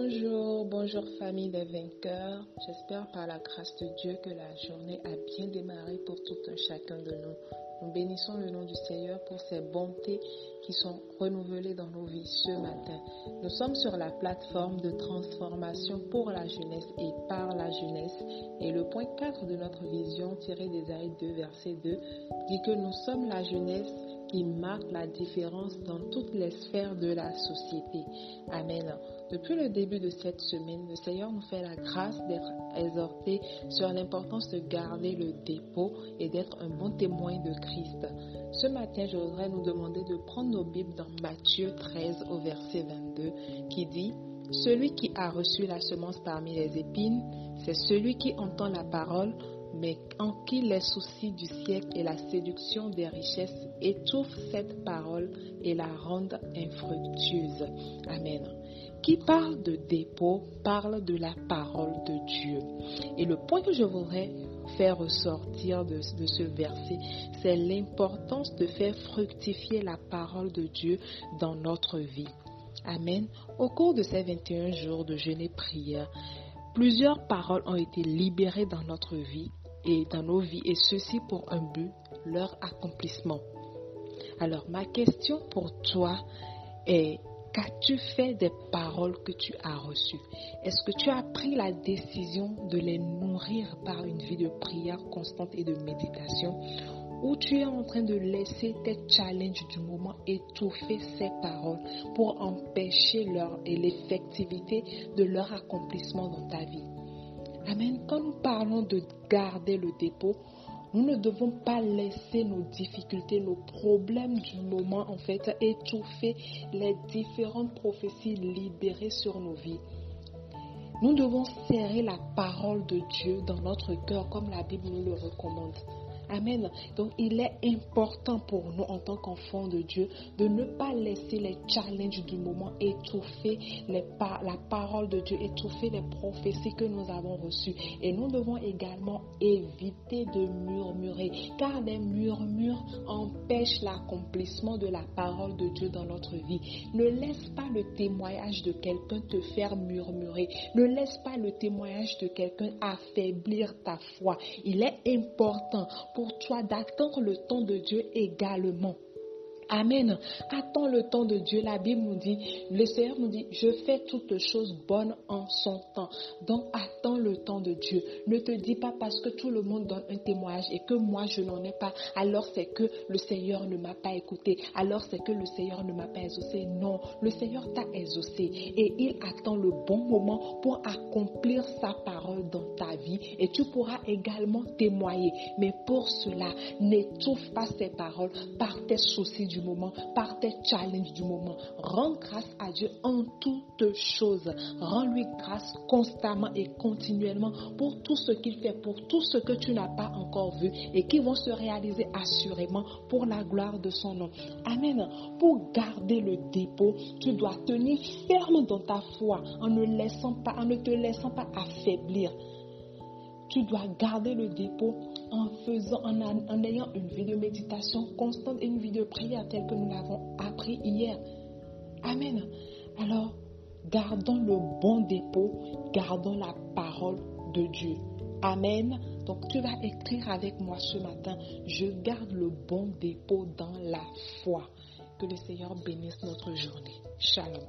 Bonjour famille des vainqueurs, j'espère par la grâce de Dieu que la journée a bien démarré pour tout un chacun de nous. Nous bénissons le nom du Seigneur pour ses bontés qui sont renouvelées dans nos vies ce matin. Nous sommes sur la plateforme de transformation pour la jeunesse et par la jeunesse. Et le point 4 de notre vision tiré d'Ésaïe 2 verset 2 dit que nous sommes la jeunesse qui marque la différence dans toutes les sphères de la société. Amen. Depuis le début de cette semaine, le Seigneur nous fait la grâce d'être exhortés sur l'importance de garder le dépôt et d'être un bon témoin de Christ. Ce matin, je voudrais nous demander de prendre nos Bibles dans Matthieu 13 au verset 22 qui dit Celui qui a reçu la semence parmi les épines, c'est celui qui entend la parole mais en qui les soucis du siècle et la séduction des richesses étouffent cette parole et la rendent infructueuse. Amen. Qui parle de dépôt parle de la parole de Dieu. Et le point que je voudrais faire ressortir de, de ce verset, c'est l'importance de faire fructifier la parole de Dieu dans notre vie. Amen. Au cours de ces 21 jours de jeûne et prière, plusieurs paroles ont été libérées dans notre vie et dans nos vies, et ceci pour un but, leur accomplissement. Alors ma question pour toi est, qu'as-tu fait des paroles que tu as reçues? Est-ce que tu as pris la décision de les nourrir par une vie de prière constante et de méditation? Ou tu es en train de laisser tes challenges du moment étouffer ces paroles pour empêcher leur et l'effectivité de leur accomplissement dans ta vie. Amen. Quand nous parlons de garder le dépôt, nous ne devons pas laisser nos difficultés, nos problèmes du moment, en fait, étouffer les différentes prophéties libérées sur nos vies. Nous devons serrer la parole de Dieu dans notre cœur comme la Bible nous le recommande. Amen. Donc il est important pour nous en tant qu'enfants de Dieu de ne pas laisser les challenges du moment étouffer la parole de Dieu, étouffer les prophéties que nous avons reçues. Et nous devons également éviter de murmurer, car les murmures empêchent l'accomplissement de la parole de Dieu dans notre vie. Ne laisse pas le témoignage de quelqu'un te faire murmurer. Ne laisse pas le témoignage de quelqu'un affaiblir ta foi. Il est important pour toi d'attendre le temps de Dieu également. Amen. Attends le temps de Dieu. La Bible nous dit, le Seigneur nous dit, je fais toutes choses bonnes en son temps. Donc attends le temps de Dieu. Ne te dis pas parce que tout le monde donne un témoignage et que moi je n'en ai pas, alors c'est que le Seigneur ne m'a pas écouté. Alors c'est que le Seigneur ne m'a pas exaucé. Non, le Seigneur t'a exaucé et il attend le bon moment pour accomplir sa parole dans ta vie et tu pourras également témoigner. Mais pour cela, n'étouffe pas ces paroles par tes soucis du moment, par tes challenges du moment. Rends grâce à Dieu en toutes choses. Rends-lui grâce constamment et continuellement pour tout ce qu'il fait, pour tout ce que tu n'as pas encore vu et qui vont se réaliser assurément pour la gloire de son nom. Amen. Pour garder le dépôt, tu dois tenir ferme dans ta foi en ne, laissant pas, en ne te laissant pas affaiblir. Tu dois garder le dépôt en faisant, en, ayant une vie de méditation constante et une vie de prière telle que nous l'avons appris hier. Amen. Alors, gardons le bon dépôt, gardons la parole de Dieu. Amen. Donc tu vas écrire avec moi ce matin, je garde le bon dépôt dans la foi. Que le Seigneur bénisse notre journée. Shalom.